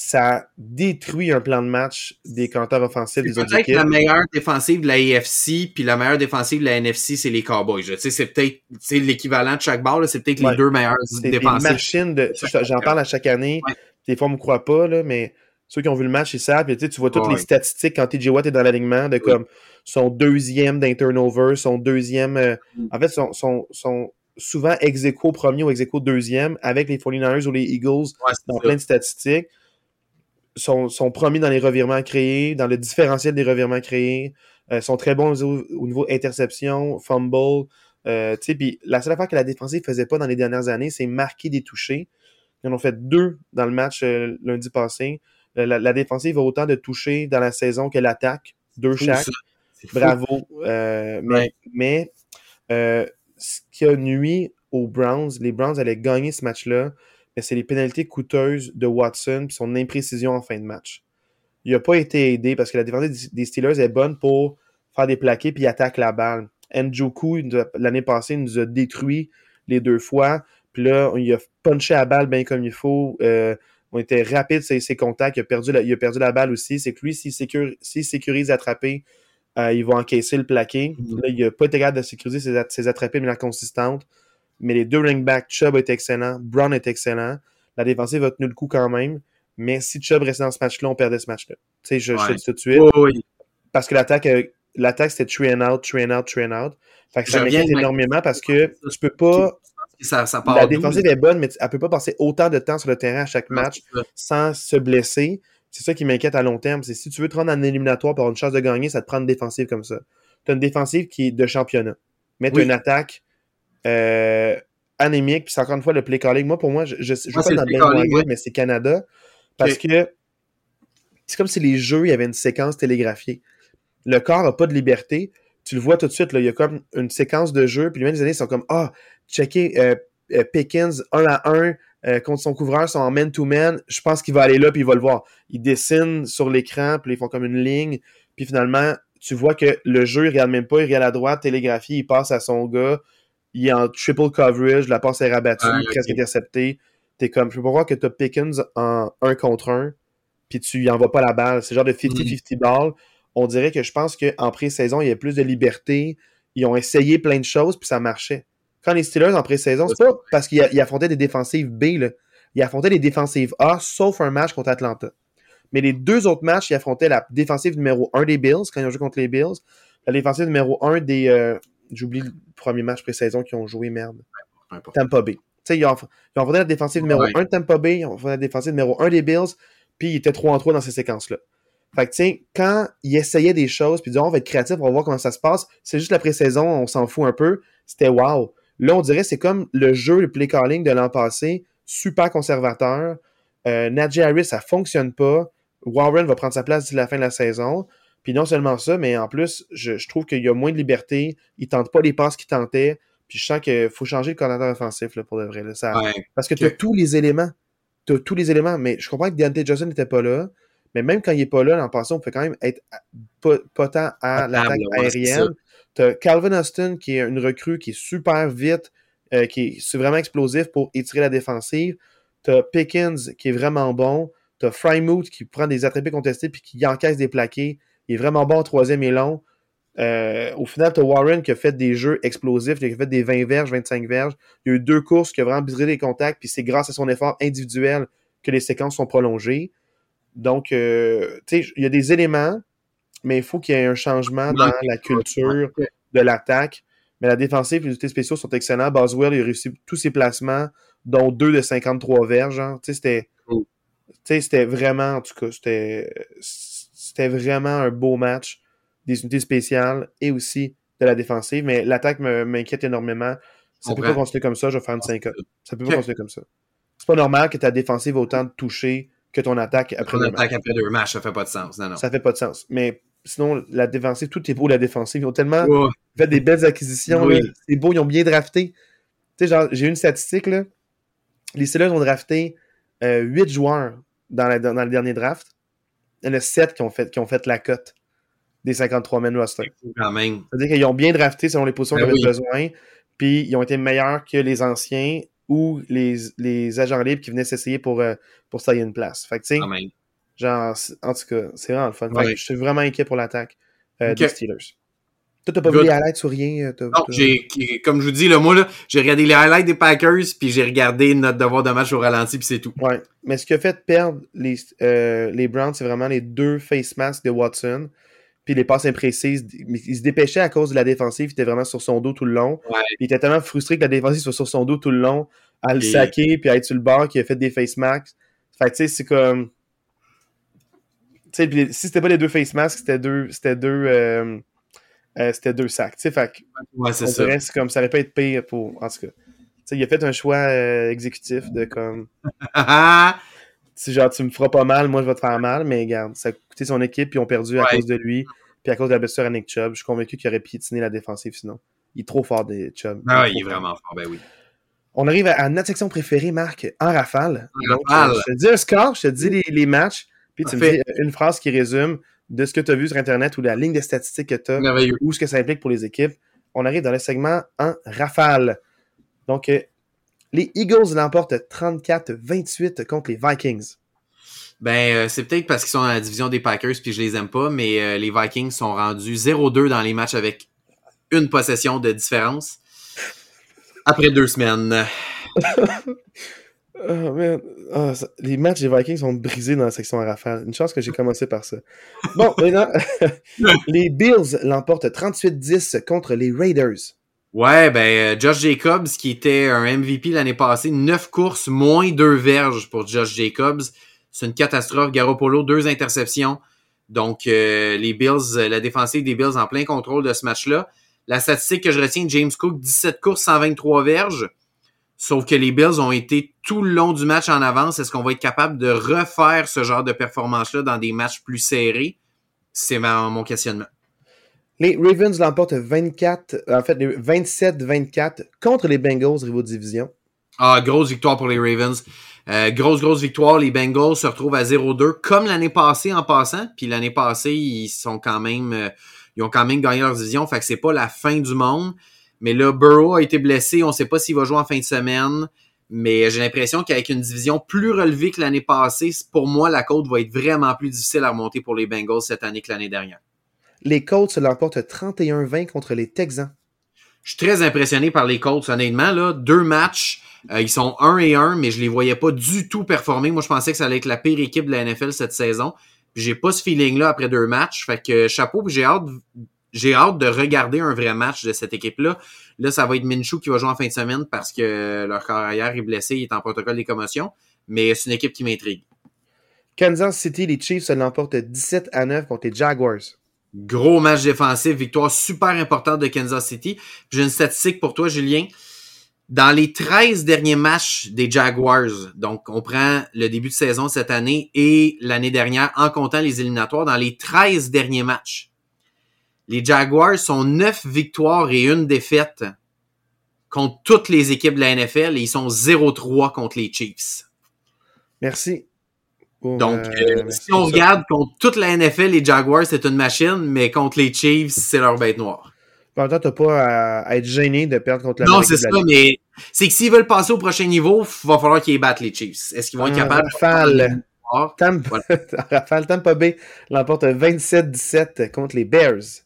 ça détruit un plan de match des compteurs offensifs des autres équipes. la meilleure défensive de la AFC puis la meilleure défensive de la NFC, c'est les Cowboys. Tu sais, c'est peut-être l'équivalent de chaque barre, c'est peut-être les deux meilleures défensives. C'est machine de. J'en parle à chaque année. Des fois, on me croit pas, là, mais ceux qui ont vu le match, ils savent. tu vois toutes les statistiques quand TJ Watt est dans l'alignement de comme son deuxième d'un turnover, son deuxième. Euh, mm. en fait, son, son, son souvent ex premier ou ex deuxième avec les 49ers ou les Eagles dans plein de statistiques sont, sont, promis dans les revirements créés, dans le différentiel des revirements créés, euh, sont très bons au, niveau interception, fumble. Euh, puis la seule affaire que la défensive faisait pas dans les dernières années, c'est marquer des touchés. Ils en ont fait deux dans le match euh, lundi passé. La, défensive a autant de touchés dans la saison que l'attaque, deux chaque. Bravo. Mais mais ce qui a nuit aux Browns, les Browns allaient gagner ce match-là c'est les pénalités coûteuses de Watson et son imprécision en fin de match. Il n'a pas été aidé parce que la défense des Steelers est bonne pour faire des plaqués puis attaquer la balle. Njoku, l'année passée, nous a détruit les deux fois. Puis là, il a punché la balle bien comme il faut. Euh, on était rapide ses, ses contacts. Il a, perdu la, il a perdu la balle aussi. C'est que lui, s'il sécurise attrapé, euh, il va encaisser le plaqué. Mm-hmm. Là, il n'a pas été capable de sécuriser ses, ses attrapés de manière consistante. Mais les deux ringbacks, Chubb est excellent, Brown est excellent. La défensive a tenu le coup quand même. Mais si Chubb restait dans ce match-là, on perdait ce match-là. Tu sais, je, ouais. je dis tout de suite. Oh, oui. Parce que l'attaque, euh, l'attaque c'était train out, train out, train out. Fait que ça m'inquiète énormément parce que tu peux pas. Ça, ça la défensive est bonne, mais elle peut pas passer autant de temps sur le terrain à chaque match sans se blesser. C'est ça qui m'inquiète à long terme. C'est si tu veux te rendre en éliminatoire pour avoir une chance de gagner, ça te prend une défensive comme ça. Tu as une défensive qui est de championnat. Mais tu as une attaque euh, anémique. Puis c'est encore une fois le play calling. Moi, pour moi, je ne sais pas dans le ouais. mais c'est Canada. Parce okay. que c'est comme si les jeux, il y avait une séquence télégraphiée. Le corps n'a pas de liberté. Tu le vois tout de suite, là, il y a comme une séquence de jeu, puis les mêmes années sont comme Ah, oh, checker euh, euh, Pickens 1 à 1 euh, contre son couvreur, sont en man-to-man. Je pense qu'il va aller là, puis il va le voir. Il dessine sur l'écran, puis ils font comme une ligne, puis finalement, tu vois que le jeu, il regarde même pas, il regarde à droite, télégraphie, il passe à son gars, il est en triple coverage, la passe est rabattue, ah, presque interceptée. T'es comme, je peux pas voir que t'as Pickens en 1 contre 1, puis tu y envoies pas la balle. C'est genre de 50-50 mm. ball. On dirait que je pense qu'en pré-saison, il y a plus de liberté. Ils ont essayé plein de choses, puis ça marchait. Quand les Steelers en pré-saison, c'est pas parce qu'ils affrontaient des défensives B, là. Ils affrontaient des défensives A, sauf un match contre Atlanta. Mais les deux autres matchs, ils affrontaient la défensive numéro 1 des Bills, quand ils ont joué contre les Bills. La défensive numéro 1 des. Euh, J'oublie le premier match pré-saison qu'ils ont joué, merde. Tampa Bay. Ils ont, ils ont affronté la défensive numéro ouais. 1 de Tampa Bay, ils ont affronté la défensive numéro 1 des Bills, puis ils étaient 3 en 3 dans ces séquences-là. Fait que, tu sais, quand ils essayaient des choses, puis disaient, on va être créatif, on va voir comment ça se passe, c'est juste la pré-saison, on s'en fout un peu, c'était wow. Là, on dirait c'est comme le jeu, le play calling de l'an passé, super conservateur. Euh, Najee Harris, ça fonctionne pas. Warren va prendre sa place d'ici la fin de la saison. Puis non seulement ça, mais en plus, je, je trouve qu'il y a moins de liberté. Il tente pas les passes qu'il tentait. Puis je sens qu'il faut changer le coordinateur offensif là, pour de vrai. Là, ça... ouais. Parce que tu as tous les éléments. Tu as tous les éléments. Mais je comprends que Deontay Johnson n'était pas là. Mais même quand il n'est pas là, l'an passé, on peut quand même être potent à l'attaque aérienne. Tu as Calvin Austin, qui est une recrue qui est super vite, euh, qui est vraiment explosif pour étirer la défensive. Tu as Pickens, qui est vraiment bon. Tu as Frymouth, qui prend des attrapés contestés puis qui encaisse des plaqués. Il est vraiment bon en troisième et long. Euh, au final, tu as Warren qui a fait des jeux explosifs, qui a fait des 20 verges, 25 verges. Il y a eu deux courses qui ont vraiment brisé les contacts, puis c'est grâce à son effort individuel que les séquences sont prolongées. Donc, euh, tu sais, il y a des éléments, mais il faut qu'il y ait un changement dans la culture de l'attaque. Mais la défensive et les unités spéciaux sont excellents. Boswell, il a réussi tous ses placements, dont deux de 53 verges. Tu sais, c'était. Tu sais, c'était vraiment, en tout cas, c'était. C'était vraiment un beau match des unités spéciales et aussi de la défensive. Mais l'attaque m'inquiète énormément. Ça ne peut pas continuer comme ça, je vais faire une 5 Ça peut pas continuer comme ça. C'est pas normal que ta défensive ait autant de toucher que ton attaque après ton deux attaque matchs. après deux matchs, ça fait pas de sens. Non, non. Ça fait pas de sens. Mais sinon, la défensive, tout est beau, la défensive. Ils ont tellement oh. fait des belles acquisitions. Oui. C'est beau, ils ont bien drafté. Tu sais, j'ai une statistique, là. Les Steelers ont drafté euh, 8 joueurs dans, la, dans, dans, le dernier draft. Il y en a 7 qui ont fait, qui ont fait la cote des 53 men roster. C'est-à-dire qu'ils ont bien drafté selon les positions ben qu'ils avaient oui. besoin, puis ils ont été meilleurs que les anciens ou les, les agents libres qui venaient s'essayer pour, euh, pour se une place. Fait que, tu sais, genre, en tout cas, c'est vraiment le fun. Je suis vraiment inquiet pour l'attaque euh, okay. des Steelers. Toi, t'as pas Good. vu les highlights sur rien? Euh, non, j'ai, comme je vous dis, là, moi, là, j'ai regardé les highlights des Packers, puis j'ai regardé notre devoir de match au ralenti, puis c'est tout. Ouais. Mais ce qui a fait perdre les, euh, les Browns, c'est vraiment les deux face masks de Watson puis les passes imprécises. Il se dépêchait à cause de la défensive, il était vraiment sur son dos tout le long. Ouais. Il était tellement frustré que la défensive soit sur son dos tout le long, à le Et... saquer, puis à être sur le bord, qu'il a fait des face masks. Fait que tu sais, c'est comme. Tu sais, si c'était pas les deux face masks, c'était deux. C'était deux. Euh, euh, c'était deux sacs. Tu sais, fait que. Ouais, c'est ça. C'est comme ça pas été pire pour. En tout cas. Tu il a fait un choix euh, exécutif de comme. [laughs] si genre tu me feras pas mal, moi je vais te faire mal, mais regarde, ça a coûté son équipe, puis ils ont perdu à ouais. cause de lui, puis à cause de la blessure à Nick Chubb. Je suis convaincu qu'il aurait piétiné la défensive sinon. Il est trop fort des Chubb. Ah ouais, il est vraiment fort, ben oui. On arrive à, notre section préférée, Marc, en rafale. En Donc, rafale. Euh, je te dis un score, je te dis les, les matchs, puis tu me dis une phrase qui résume de ce que tu as vu sur Internet ou la ligne de statistiques que tu as, ou ce que ça implique pour les équipes. on arrive dans le segment en rafale. Donc, euh, les Eagles l'emportent 34-28 contre les Vikings. Ben, euh, c'est peut-être parce qu'ils sont dans la division des Packers puis je les aime pas, mais euh, les Vikings sont rendus 0-2 dans les matchs avec une possession de différence après deux semaines. [laughs] oh, man. Ah, ça- les matchs des Vikings sont brisés dans la section à rafale. Une chance que j'ai commencé par ça. Bon, [laughs] maintenant, [laughs] les Bills l'emportent 38-10 contre les Raiders. Ouais, ben, euh, Josh Jacobs, qui était un MVP l'année passée, 9 courses, moins 2 verges pour Josh Jacobs. C'est une catastrophe. Garoppolo, deux interceptions. Donc, euh, les Bills, euh, la défensive des Bills en plein contrôle de ce match-là. La statistique que je retiens, James Cook, 17 courses, 123 verges. Sauf que les Bills ont été tout le long du match en avance. Est-ce qu'on va être capable de refaire ce genre de performance-là dans des matchs plus serrés? C'est mon questionnement. Les Ravens l'emportent 24, en fait, les 27-24 contre les Bengals, rivaux de division. Ah, grosse victoire pour les Ravens. Euh, grosse, grosse victoire. Les Bengals se retrouvent à 0-2, comme l'année passée en passant. Puis l'année passée, ils sont quand même, euh, ils ont quand même gagné leur division. Fait que c'est pas la fin du monde. Mais là, Burrow a été blessé. On sait pas s'il va jouer en fin de semaine. Mais j'ai l'impression qu'avec une division plus relevée que l'année passée, pour moi, la côte va être vraiment plus difficile à remonter pour les Bengals cette année que l'année dernière. Les Colts l'emportent 31-20 contre les Texans. Je suis très impressionné par les Colts, honnêtement. Là, deux matchs, euh, ils sont 1 et 1, mais je les voyais pas du tout performer. Moi, je pensais que ça allait être la pire équipe de la NFL cette saison. J'ai pas ce feeling-là après deux matchs. Fait que chapeau, j'ai hâte, j'ai hâte de regarder un vrai match de cette équipe-là. Là, ça va être Minshew qui va jouer en fin de semaine parce que leur carrière est blessé, il est en protocole des commotions. Mais c'est une équipe qui m'intrigue. Kansas City, les Chiefs l'emportent 17 à 9 contre les Jaguars. Gros match défensif, victoire super importante de Kansas City. J'ai une statistique pour toi, Julien. Dans les 13 derniers matchs des Jaguars, donc on prend le début de saison cette année et l'année dernière en comptant les éliminatoires, dans les 13 derniers matchs, les Jaguars sont 9 victoires et une défaite contre toutes les équipes de la NFL et ils sont 0-3 contre les Chiefs. Merci. pour, Donc, euh, euh, merci si on regarde contre toute la NFL, les Jaguars, c'est une machine, mais contre les Chiefs, c'est leur bête noire. Temps, t'as pas à, être gêné de perdre contre la Non, c'est ça, mais c'est que s'ils veulent passer au prochain niveau, il va falloir qu'ils battent les Chiefs. Est-ce qu'ils vont être En capables rafale, de Tampa, [laughs] Rafale, Tampa Bay l'emporte 27-17 contre les Bears.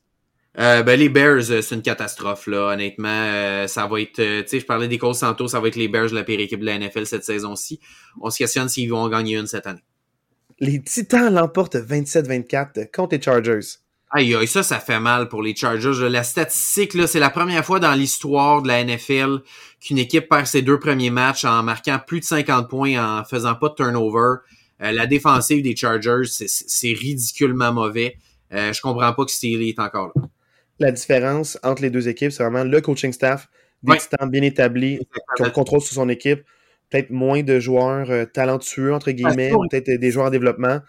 Euh, ben, les Bears, euh, c'est une catastrophe, là. Honnêtement, euh, ça va être, euh, tu sais, je parlais des Colts Santos, ça va être les Bears, la pire équipe de la NFL cette saison-ci. On se questionne s'ils vont en gagner une cette année. Les Titans l'emportent 27-24 contre les Chargers. Aïe, aïe, ça, ça fait mal pour les Chargers. La statistique, là, c'est la première fois dans l'histoire de la NFL qu'une équipe perd ses deux premiers matchs en marquant plus de 50 points, en faisant pas de turnover. Euh, la défensive des Chargers, c'est- ridiculement mauvais. Euh, je comprends pas que Steely est encore là. La différence entre les deux équipes, c'est vraiment le coaching staff, des. Titans bien établis, qui ont le contrôle sur son équipe, peut-être moins de joueurs euh, talentueux, entre guillemets, oui. peut-être des joueurs en développement,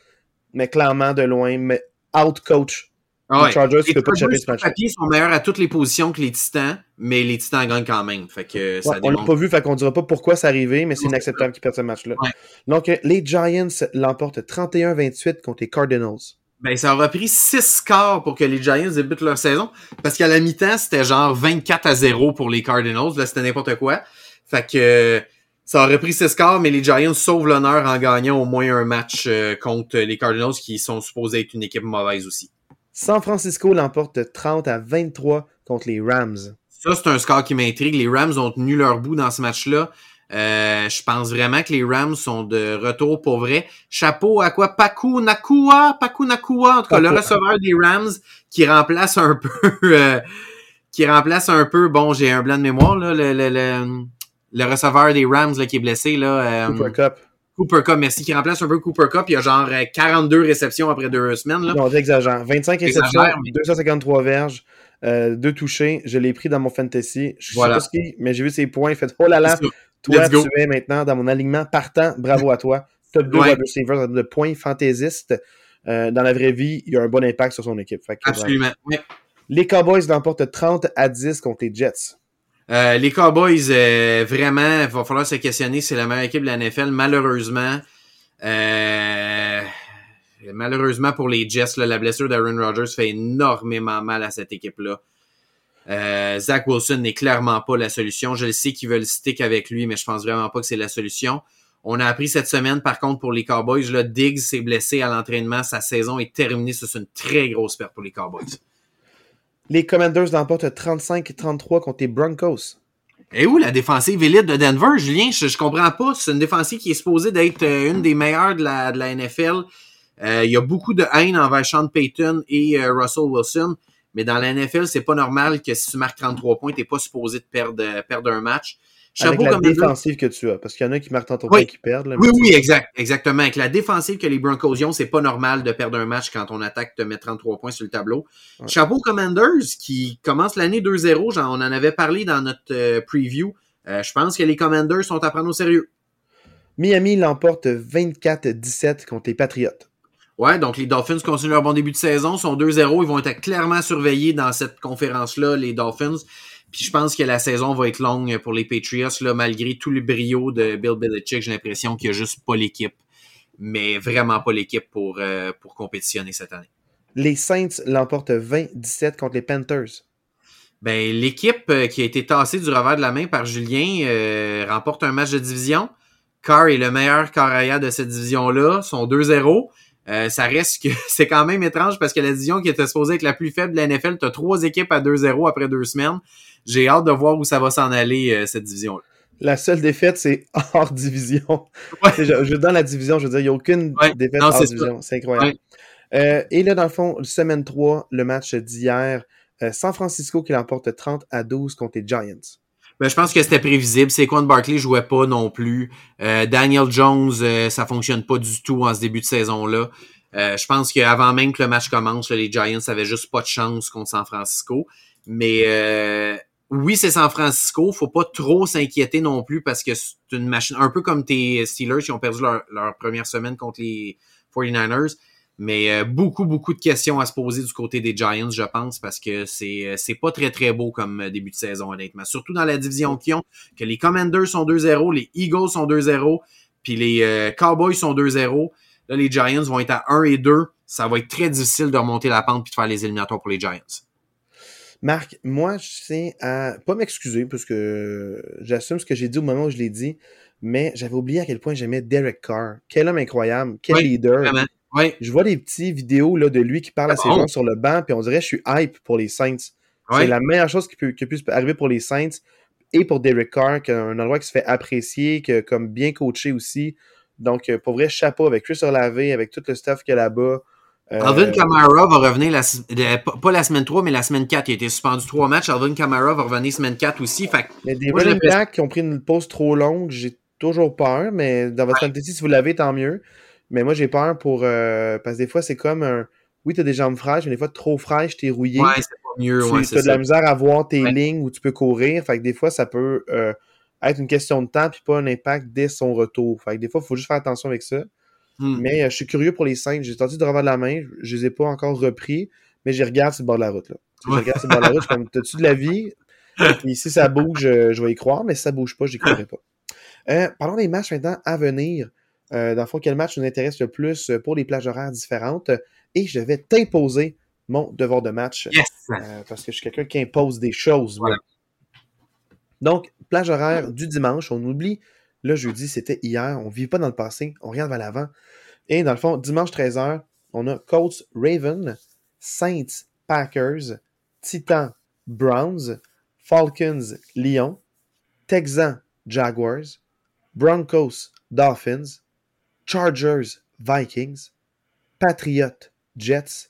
mais clairement de loin, mais out-coach. Ah ouais. Les Chargers, tu Les peux pas Chargers, sur papier, sont meilleurs à toutes les positions que les Titans, mais les Titans gagnent quand même. Fait que ça Ouais, on l'a pas vu, fait qu'on dira pas pourquoi c'est arrivé, mais c'est inacceptable qu'ils perdent ce match-là. Ouais. Donc, euh, les Giants l'emportent 31-28 contre les Cardinals. Ben, ça aura pris 6 scores pour que les Giants débutent leur saison. Parce qu'à la mi-temps, c'était genre 24 à 0 pour les Cardinals. Là, c'était n'importe quoi. Fait que ça aurait pris 6 scores, mais les Giants sauvent l'honneur en gagnant au moins un match euh, contre les Cardinals qui sont supposés être une équipe mauvaise aussi. San Francisco l'emporte 30 à 23 contre les Rams. Ça, c'est un score qui m'intrigue. Les Rams ont tenu leur bout dans ce match-là. Euh, je pense vraiment que les Rams sont de retour pour vrai. Chapeau à quoi? Paku Nakua? Paku Nakua, en tout cas, le receveur des Rams qui remplace un [laughs] peu... euh, qui remplace un peu... Bon, j'ai un blanc de mémoire, là. Le, le, le, le receveur des Rams là, qui est blessé, là. euh, Cooper Cup. Cooper Cup, merci. Qui remplace un peu Cooper Cup. Il y a genre euh, 42 réceptions après deux semaines, là. Non, t'exagères. 25 J'exagère, réceptions, mais- 253 verges, euh, deux touchés. Je l'ai pris dans mon fantasy. Je sais Voilà. pas ce qui, mais j'ai vu ses points. Fait oh là là. Toi, tu es maintenant dans mon alignement partant. Bravo à toi. Top 2 Ouais. wide de points fantaisistes. Euh, dans la vraie vie, il y a un bon impact sur son équipe. Fait que, bravo. Absolument. Ouais. Les Cowboys l'emportent 30 à 10 contre les Jets. Euh, les Cowboys, euh, vraiment, il va falloir se questionner. C'est la meilleure équipe de la NFL. Malheureusement, euh, malheureusement pour les Jets, là, la blessure d'Aaron Rodgers fait énormément mal à cette équipe-là. Euh, Zach Wilson n'est clairement pas la solution. Je le sais qu'ils veulent stick avec lui, mais je pense vraiment pas que c'est la solution. On a appris cette semaine, par contre, pour les Cowboys, là, Diggs s'est blessé à l'entraînement. Sa saison est terminée. C'est une très grosse perte pour les Cowboys. Les Commanders l'emportent 35-33 contre les Broncos. Et où la défensive élite de Denver, Julien? Je, je comprends pas. C'est une défensive qui est supposée d'être euh, une des meilleures de la, de la NFL. Euh, il y a beaucoup de haine envers Sean Payton et euh, Russell Wilson. Mais dans la NFL, c'est pas normal que si tu marques 33 points, t'es pas supposé de perdre, perdre un match. Chapeau avec la défensive que tu as, parce qu'il y en a qui marquent 33 points et qui perdent. oui, oui, exact, exactement. Avec la défensive que les Broncos ont, c'est pas normal de perdre un match quand on attaque te met 33 points sur le tableau. Ouais. Chapeau Commanders qui commence l'année 2-0, on en avait parlé dans notre euh, preview. Euh, je pense que les Commanders sont à prendre au sérieux. Miami l'emporte 24-17 contre les Patriots. Ouais, donc les Dolphins continuent leur bon début de saison, sont 2-0, ils vont être clairement surveillés dans cette conférence-là, les Dolphins. Puis je pense que la saison va être longue pour les Patriots, là, malgré tout le brio de Bill Belichick. J'ai l'impression qu'il n'y a juste pas l'équipe, mais vraiment pas l'équipe pour, euh, pour compétitionner cette année. Les Saints l'emportent 20-17 contre les Panthers. Ben, l'équipe euh, qui a été tassée du revers de la main par Julien euh, remporte un match de division. Carr est le meilleur carrière de cette division-là, sont 2-0. Euh, ça reste que [laughs] c'est quand même étrange parce que la division qui était supposée être la plus faible de la NFL, tu as trois équipes à 2-0 après deux semaines. J'ai hâte de voir où ça va s'en aller, euh, cette division-là. La seule défaite, c'est [laughs] hors division. Ouais. Je, dans la division, je veux dire, il n'y a aucune ouais. défaite non, hors division. C'est incroyable. Ouais. Euh, et là, dans le fond, semaine 3, le match d'hier, euh, San Francisco qui l'emporte 30 à 12 contre les Giants. Ben, je pense que c'était prévisible. Saquon Barkley jouait pas non plus. Euh, Daniel Jones, euh, ça fonctionne pas du tout en ce début de saison-là. Euh, je pense qu'avant même que le match commence, là, les Giants avaient juste pas de chance contre San Francisco. Mais euh, oui, c'est San Francisco. Faut pas trop s'inquiéter non plus parce que c'est une machine, un peu comme tes Steelers qui ont perdu leur, leur première semaine contre les 49ers. Mais euh, beaucoup, beaucoup de questions à se poser du côté des Giants, je pense, parce que c'est euh, c'est pas très, très beau comme euh, début de saison, honnêtement. Surtout dans la division qu'ils ont, que les Commanders sont 2-0, les Eagles sont 2-0, puis les Cowboys sont 2-0. Là, les Giants vont être à 1 et 2. Ça va être très difficile de remonter la pente puis de faire les éliminatoires pour les Giants. Marc, moi, je sais à pas m'excuser parce que j'assume ce que j'ai dit au moment où je l'ai dit, mais j'avais oublié à quel point j'aimais Derek Carr. Quel homme incroyable, quel oui, leader. Vraiment. Ouais. Je vois des petites vidéos là, de lui qui parle à ses bon. gens sur le banc, puis on dirait que je suis hype pour les Saints. Ouais. C'est la meilleure chose qui, peut, qui puisse arriver pour les Saints et pour Derek Carr, un endroit qui se fait apprécier, que, comme bien coaché aussi. Donc, euh, pour vrai, chapeau avec Chris Olave, avec tout le staff qu'il y a là-bas. Euh... Alvin Kamara va revenir, la, pas la semaine 3, mais la semaine 4. Il a été suspendu trois matchs. Alvin Kamara va revenir semaine 4 aussi. Fait, mais des running backs qui ont pris une pause trop longue, j'ai toujours peur, mais dans votre ouais. fantasy, si vous l'avez, tant mieux. Mais moi, j'ai peur pour. Euh, parce que des fois, c'est comme un. Oui, t'as des jambes fraîches, mais des fois, trop fraîches, t'es rouillé. Ouais, c'est pas mieux. Tu ouais, as de la misère à voir tes ouais. lignes où tu peux courir. Fait que des fois, ça peut euh, être une question de temps puis pas un impact dès son retour. Fait que des fois, il faut juste faire attention avec ça. Hmm. Mais euh, je suis curieux pour les cinq. J'ai tenté de revoir de la main. Je les ai pas encore repris, mais j'y regarde sur le bord de la route. Là. Ouais. Je regarde sur le bord de la route. Je suis comme, t'as-tu de la vie? Puis si ça bouge, je, je, vais y croire, mais si ça bouge pas, j'y croirai pas. Euh, parlons des matchs maintenant à venir. Euh, dans le fond, quel match nous intéresse le plus pour les plages horaires différentes? Et je vais t'imposer mon devoir de match. Yes. Euh, parce que je suis quelqu'un qui impose des choses. Voilà. Donc, plage horaire du dimanche. On oublie le jeudi, c'était hier. On ne vit pas dans le passé. On regarde vers l'avant. Et dans le fond, dimanche 13h, on a Colts Raven, Saints Packers, Titans Browns, Falcons Lyon, Texans Jaguars, Broncos Dolphins, Chargers Vikings, Patriots Jets,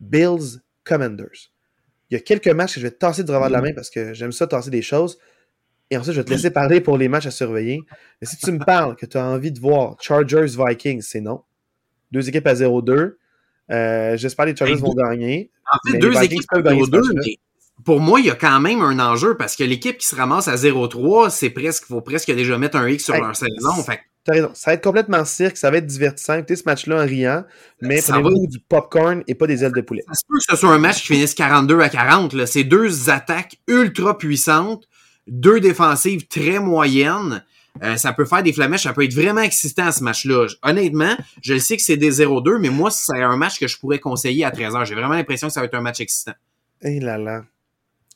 Bills Commanders. Il y a quelques matchs que je vais tasser du revers de la main parce que j'aime ça tasser des choses. Et ensuite, je vais te laisser parler pour les matchs à surveiller. Mais si tu me parles que tu as envie de voir Chargers Vikings, c'est non. Deux équipes à 0-2. Euh, J'espère que les Chargers vont gagner. En fait, deux équipes à 0-2, mais pour moi, il y a quand même un enjeu parce que l'équipe qui se ramasse à 0-3, c'est presque, faut presque déjà mettre un X sur hey, leur saison. Fait raison. Ça va être complètement cirque, ça va être divertissant. Écoutez ce match-là en riant, mais prenez-vous du popcorn et pas des ailes de poulet. Ça se peut que ce soit un match qui finisse 42 à 40. C'est deux attaques ultra puissantes, deux défensives très moyennes. Euh, ça peut faire des flamèches, ça peut être vraiment excitant ce match-là. Honnêtement, je sais que c'est des 0-2, mais moi, c'est un match que je pourrais conseiller à 13h. J'ai vraiment l'impression que ça va être un match excitant. Eh là là.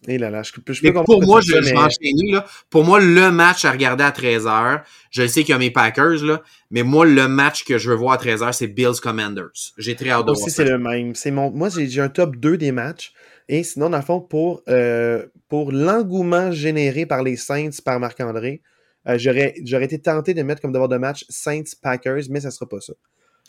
Et là là, je, je peux Mais comprendre pour moi, je, je mais- là. Pour moi, le match à regarder à 13h, je sais qu'il y a mes Packers, là, mais moi, le match que je veux voir à 13h, c'est Bills Commanders. J'ai très hâte de voir aussi, ça. c'est le même. Mon... Moi, j'ai un top 2 des matchs. Et sinon, dans le fond, pour, euh, pour l'engouement généré par les Saints, par Marc-André, euh, j'aurais été tenté de mettre comme devoir de match Saints-Packers, mais ça sera pas ça.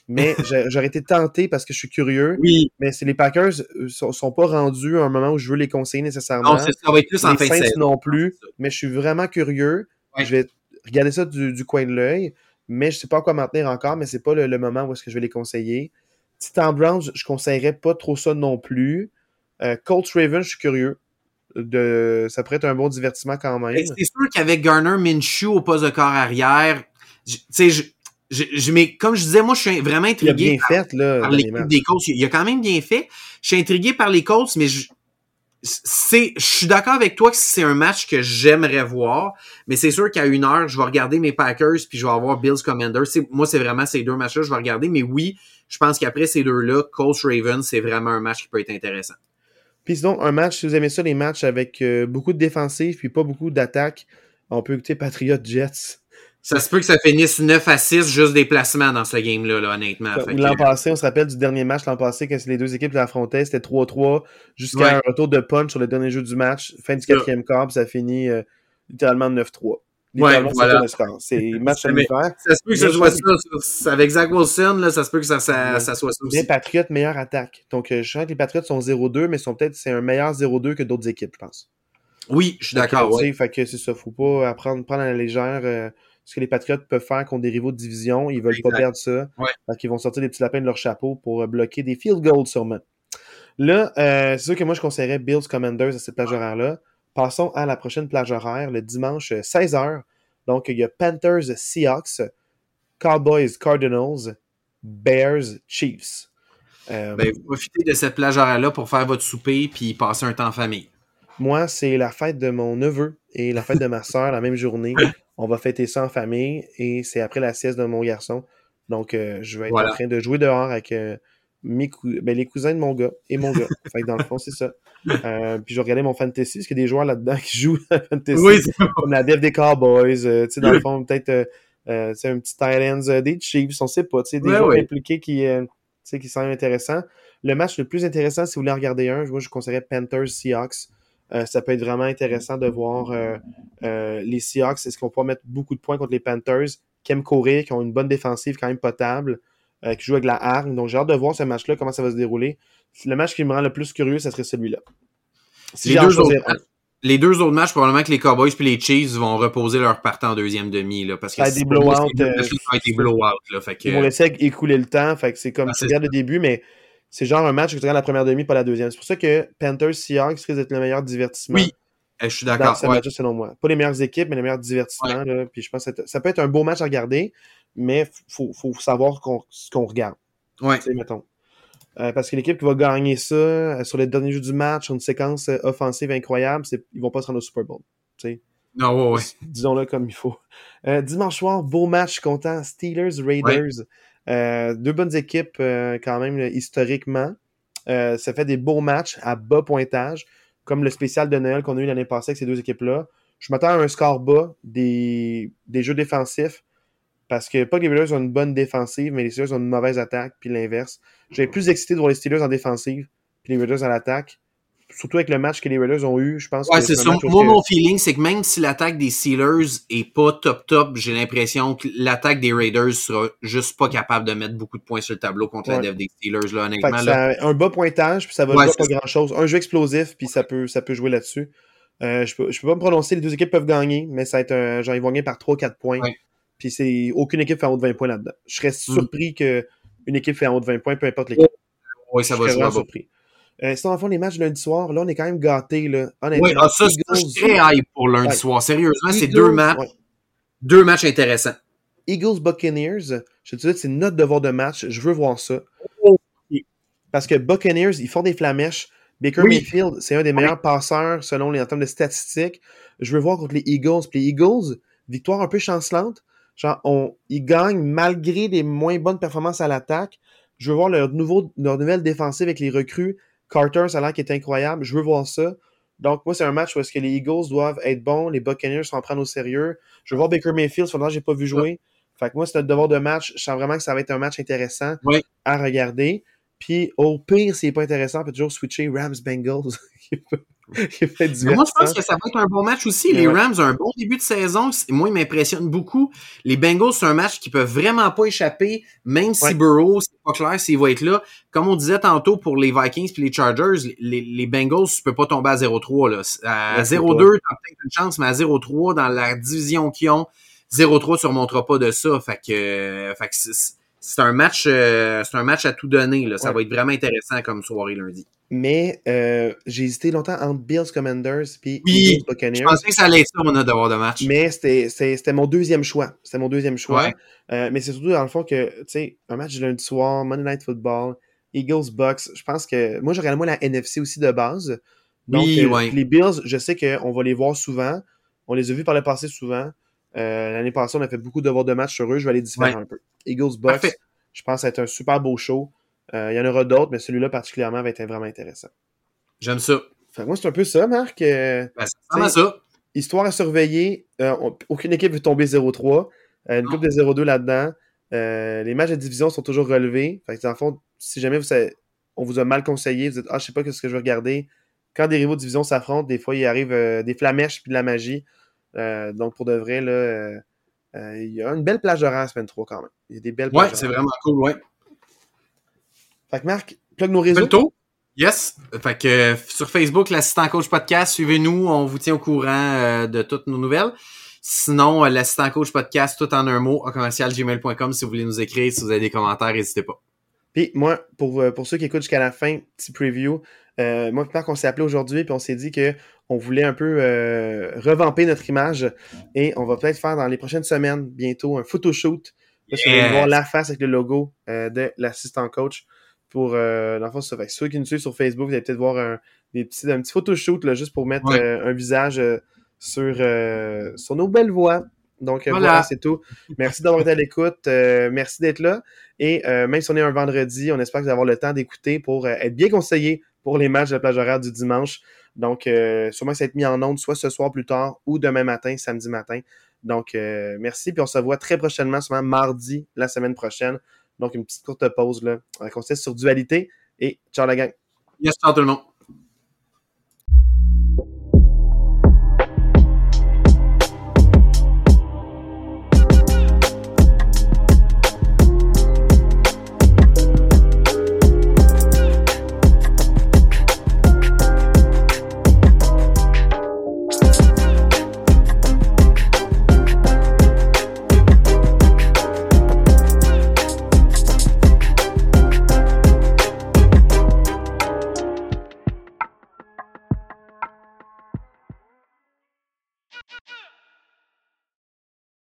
Mais [laughs] j'aurais été tenté parce que je suis curieux. Oui, Mais c'est les Packers euh, sont, sont pas rendus à un moment où je veux les conseiller nécessairement. non, c'est ça, va être plus en fin Saints non plus. Mais je suis vraiment curieux. Ouais. Je vais regarder ça du, du coin de l'œil. Mais je sais pas à quoi m'en tenir encore, mais c'est pas le, le moment où est-ce que je vais les conseiller. Titan Browns, je, je conseillerais pas trop ça non plus. Euh, Colts Ravens, je suis curieux. De, ça pourrait être un bon divertissement quand même. Que C'est sûr qu'avec Garner Minshew au poste de corps arrière, tu sais, je, je, je m'ai- comme je disais, moi, je suis vraiment Il a intrigué bien fait, là, par les des Colts. Il a quand même bien fait. Je suis intrigué par les Colts, mais je, c'est, je suis d'accord avec toi que c'est un match que j'aimerais voir, mais c'est sûr qu'à une heure, je vais regarder mes Packers puis je vais avoir Bills Commanders. C'est- moi, c'est vraiment ces deux matchs-là que je vais regarder, mais oui, je pense qu'après ces deux-là, Colts Ravens, c'est vraiment un match qui peut être intéressant. Puis sinon, un match, si vous aimez ça, les matchs avec euh, beaucoup de défensives puis pas beaucoup d'attaques, on peut écouter Patriot Jets. Ça se peut que ça finisse 9 à 6, juste des placements dans ce game-là, là, honnêtement. Fait que- L'an passé, on se rappelle du dernier match l'an passé, quand les deux équipes s'affrontaient, c'était 3-3 jusqu'à Ouais. un retour de punch sur le dernier jeu du match, fin du quatrième quart, puis ça finit euh, littéralement 9-3. Ouais, voilà. C'est [laughs] match à Mais-. Ça se peut que ça soit ça. Avec Zach Wilson, là, ça se peut que ça, ça, Ouais. ça soit ça Les aussi. Patriots, meilleure attaque. Donc, euh, je sens que les Patriots sont 0-2, mais sont peut-être c'est un meilleur 0-2 que d'autres équipes, je pense. Oui, je suis d'accord. Ouais. Fait que c'est ça. Faut pas apprendre, prendre à la légère euh, ce que les Patriots peuvent faire contre des rivaux de division. Ils veulent pas perdre ça. Ouais. Qu'ils vont sortir des petits lapins de leur chapeau pour euh, bloquer des field goals sûrement. Là, euh, c'est sûr que moi, je conseillerais Bills Commanders à cette plage horaire-là. Passons à la prochaine plage horaire, le dimanche euh, 16h. Donc, il y a Panthers Seahawks, Cowboys Cardinals, Bears Chiefs. Euh, Ben, vous profitez de cette plage horaire-là pour faire votre souper puis passer un temps en famille. Moi, c'est la fête de mon neveu et la fête de ma soeur la même journée. [laughs] On va fêter ça en famille et c'est après la sieste de mon garçon. Donc, euh, je vais être Voilà. en train de jouer dehors avec euh, mes cou- ben, les cousins de mon gars et mon gars. [laughs] fait que dans le fond, c'est ça. Euh, puis je vais regarder mon fantasy, parce qu'il y a des joueurs là-dedans qui jouent à fantasy, comme la dev des Cowboys. euh, tu sais, dans le fond, peut-être euh, sais, un petit Titans euh, des Chiefs, on sait pas. Tu sais, des Ouais, joueurs ouais. impliqués qui, euh, tu sais, qui semblent intéressants. Le match le plus intéressant, si vous voulez en regarder un, moi, je conseillerais Panthers Seahawks. Euh, ça peut être vraiment intéressant de voir euh, euh, les Seahawks. Est-ce qu'on va pouvoir mettre beaucoup de points contre les Panthers? Qui aiment courir, qui ont une bonne défensive quand même potable, qui jouent avec la hargne. Donc, j'ai hâte de voir ce match-là, comment ça va se dérouler. Le match qui me rend le plus curieux, ça serait celui-là. Si Les j'ai deux, autres, choisir un. les deux autres matchs, probablement que les Cowboys puis les Chiefs vont reposer leur partant en deuxième demi. Là, parce que Ça va être des blowouts, euh, que, Ils vont laisser écouler le temps. Fait que c'est comme Ah, tu regardes le début, mais c'est genre un match que tu regardes la première demi, pas la deuxième. C'est pour ça que Panthers Seahawks risque d'être le meilleur divertissement. Oui, euh, je suis d'accord. ce ouais. match selon moi. Pas les meilleures équipes, mais les meilleurs divertissements. là. Puis je pense que ça- peut être un beau match à regarder, mais il faut, faut savoir qu'on- ce qu'on regarde. Ouais. tu sais, mettons. Euh, parce que l'équipe qui va gagner ça euh, sur les derniers jeux du match, sur une séquence euh, offensive incroyable, c'est, ils vont pas se rendre au Super Bowl. Non, ouais, ouais. Disons-le comme il faut. Dimanche soir, beau match, je suis content. Steelers, Raiders. Deux bonnes équipes euh, quand même historiquement. Euh, ça fait des beaux matchs à bas pointage, comme le spécial de Noël qu'on a eu l'année passée avec ces deux équipes-là. Je m'attends à un score bas des, jeux défensifs. Parce que pas que les Raiders ont une bonne défensive, mais les Steelers ont une mauvaise attaque, puis l'inverse. J'avais plus excité de voir les Steelers en défensive, puis les Raiders à l'attaque. Surtout avec le match que les Raiders ont eu, je pense Ouais, que c'est un ça. match où Moi, mon feeling, c'est que même si l'attaque des Steelers est pas top top, j'ai l'impression que l'attaque des Raiders sera juste pas capable de mettre beaucoup de points sur le tableau contre la dev des Steelers, là, Fait honnêtement. que là. ça a un bas pointage, puis ça va Ouais, pas grand-chose. Un jeu explosif, puis ça peut, ça peut jouer là-dessus. Euh, je, peux, je peux pas me prononcer, les deux équipes peuvent gagner, mais ça va être un, genre, ils vont gagner par 3-4 points. Puis c'est aucune équipe fait en haut de 20 points là-dedans. Je serais Mm. surpris que une équipe fait en haut de 20 points, peu importe l'équipe. Oui, ça je va jouer bas. Euh, sinon, en fond, les matchs lundi soir, là, on est quand même gâtés, là. Honnêtement. Oui, ah, ça, ça, je suis très hype pour lundi Ouais. soir. Sérieusement, c'est deux matchs, ouais. deux matchs intéressants. Eagles Buccaneers, je te dis, c'est notre devoir de match. Je veux voir ça. Oh. Parce que Buccaneers, ils font des flamèches. Baker Oui. Mayfield, c'est un des meilleurs passeurs selon les en termes de statistiques. Je veux voir contre les Eagles. Puis les Eagles, victoire un peu chancelante. Genre, on, ils gagnent malgré des moins bonnes performances à l'attaque. Je veux voir leur, nouveau, leur nouvelle défensive avec les recrues. Carter, ça a l'air qui est incroyable. Je veux voir ça. Donc, moi, c'est un match où est-ce que les Eagles doivent être bons, les Buccaneers s'en prendre au sérieux. Je veux voir Baker Mayfield, que j'ai pas vu jouer. Fait que moi, c'est notre devoir de match. Je sens vraiment que ça va être un match intéressant à regarder. Puis, au pire, s'il n'est pas intéressant, on peut toujours switcher Rams-Bengals. [laughs] [laughs] moi, je pense que ça va être un bon match aussi. les Rams ont un bon début de saison. Moi, ils m'impressionnent beaucoup. Les Bengals, c'est un match qui peut vraiment pas échapper, même si Burrow, c'est pas clair s'il va être là. Comme on disait tantôt pour les Vikings puis les Chargers, les, les Bengals, tu peux pas tomber à 0-3. À 0-2, t'as peut-être une chance, mais à 0-3, dans la division qu'ils ont, 0-3, tu remonteras pas de ça. Fait que, fait que c'est un match, euh, c'est un match à tout donner. Là. Ça va être vraiment intéressant comme soirée lundi. Mais euh, j'ai hésité longtemps entre Bills Commanders puis oui, Buccaneers. Je pensais que ça allait être ça mon devoir de match. Mais c'était mon deuxième choix. C'était mon deuxième choix. Euh, mais c'est surtout dans le fond que, tu sais, un match de lundi soir, Monday Night Football, Eagles Bucks, je pense que. Moi, je regarde moi la NFC aussi de base. Donc, euh, les Bills, je sais qu'on va les voir souvent. On les a vus par le passé souvent. L'année passée, on a fait beaucoup de devoirs de match sur eux. Je vais les différer un peu. Eagles Bucks, je pense être un super beau show. Euh, il y en aura d'autres, mais celui-là particulièrement va être vraiment intéressant. J'aime ça. moi, c'est un peu ça, Marc. Euh, ben, ça. Histoire à surveiller. Euh, aucune équipe veut tomber 0-3. une coupe de 0-2 là-dedans. les matchs de division sont toujours relevés. Fait que, fond, si jamais vous on vous a mal conseillé, vous dites Ah, je sais pas ce que je vais regarder. Quand des rivaux de division s'affrontent, des fois, il arrive des flamèches puis de la magie. donc, pour de vrai, là, il y a une belle plage horaire la semaine 3 quand même. Il y a des belles Ouais, c'est vraiment cool, ouais. Fait que Marc, plug nos réseaux. Le Yes. Fait que euh, sur Facebook, l'assistant coach podcast, suivez-nous, on vous tient au courant euh, de toutes nos nouvelles. Sinon, euh, l'assistant coach podcast, tout en un mot, à commercialgmail.com si vous voulez nous écrire, si vous avez des commentaires, n'hésitez pas. Puis moi, pour, pour ceux qui écoutent jusqu'à la fin, petit preview. moi Marc, on s'est appelé aujourd'hui, puis on s'est dit que on voulait un peu revamper notre image et on va peut-être faire dans les prochaines semaines, bientôt, un photoshoot. Parce qu'on va voir la face avec le logo de l'assistant coach pour euh, dans ça. Fait ceux qui nous suivent sur Facebook, vous allez peut-être voir un, des petits, un petit photoshoot là, juste pour mettre euh, un visage euh, sur, euh, sur nos belles voix. Donc voilà, c'est tout. Merci d'avoir été à l'écoute. merci d'être là. Et même si on est un vendredi, on espère que vous allez avoir le temps d'écouter pour être bien conseillé pour les matchs de la plage horaire du dimanche. Donc, sûrement que ça va être mis en onde soit ce soir plus tard ou demain matin, samedi matin. Donc, merci. Puis on se voit très prochainement, sûrement mardi la semaine prochaine. Donc, une petite courte pause là. On va sur dualité et ciao la gang. Yes, ciao tout le monde.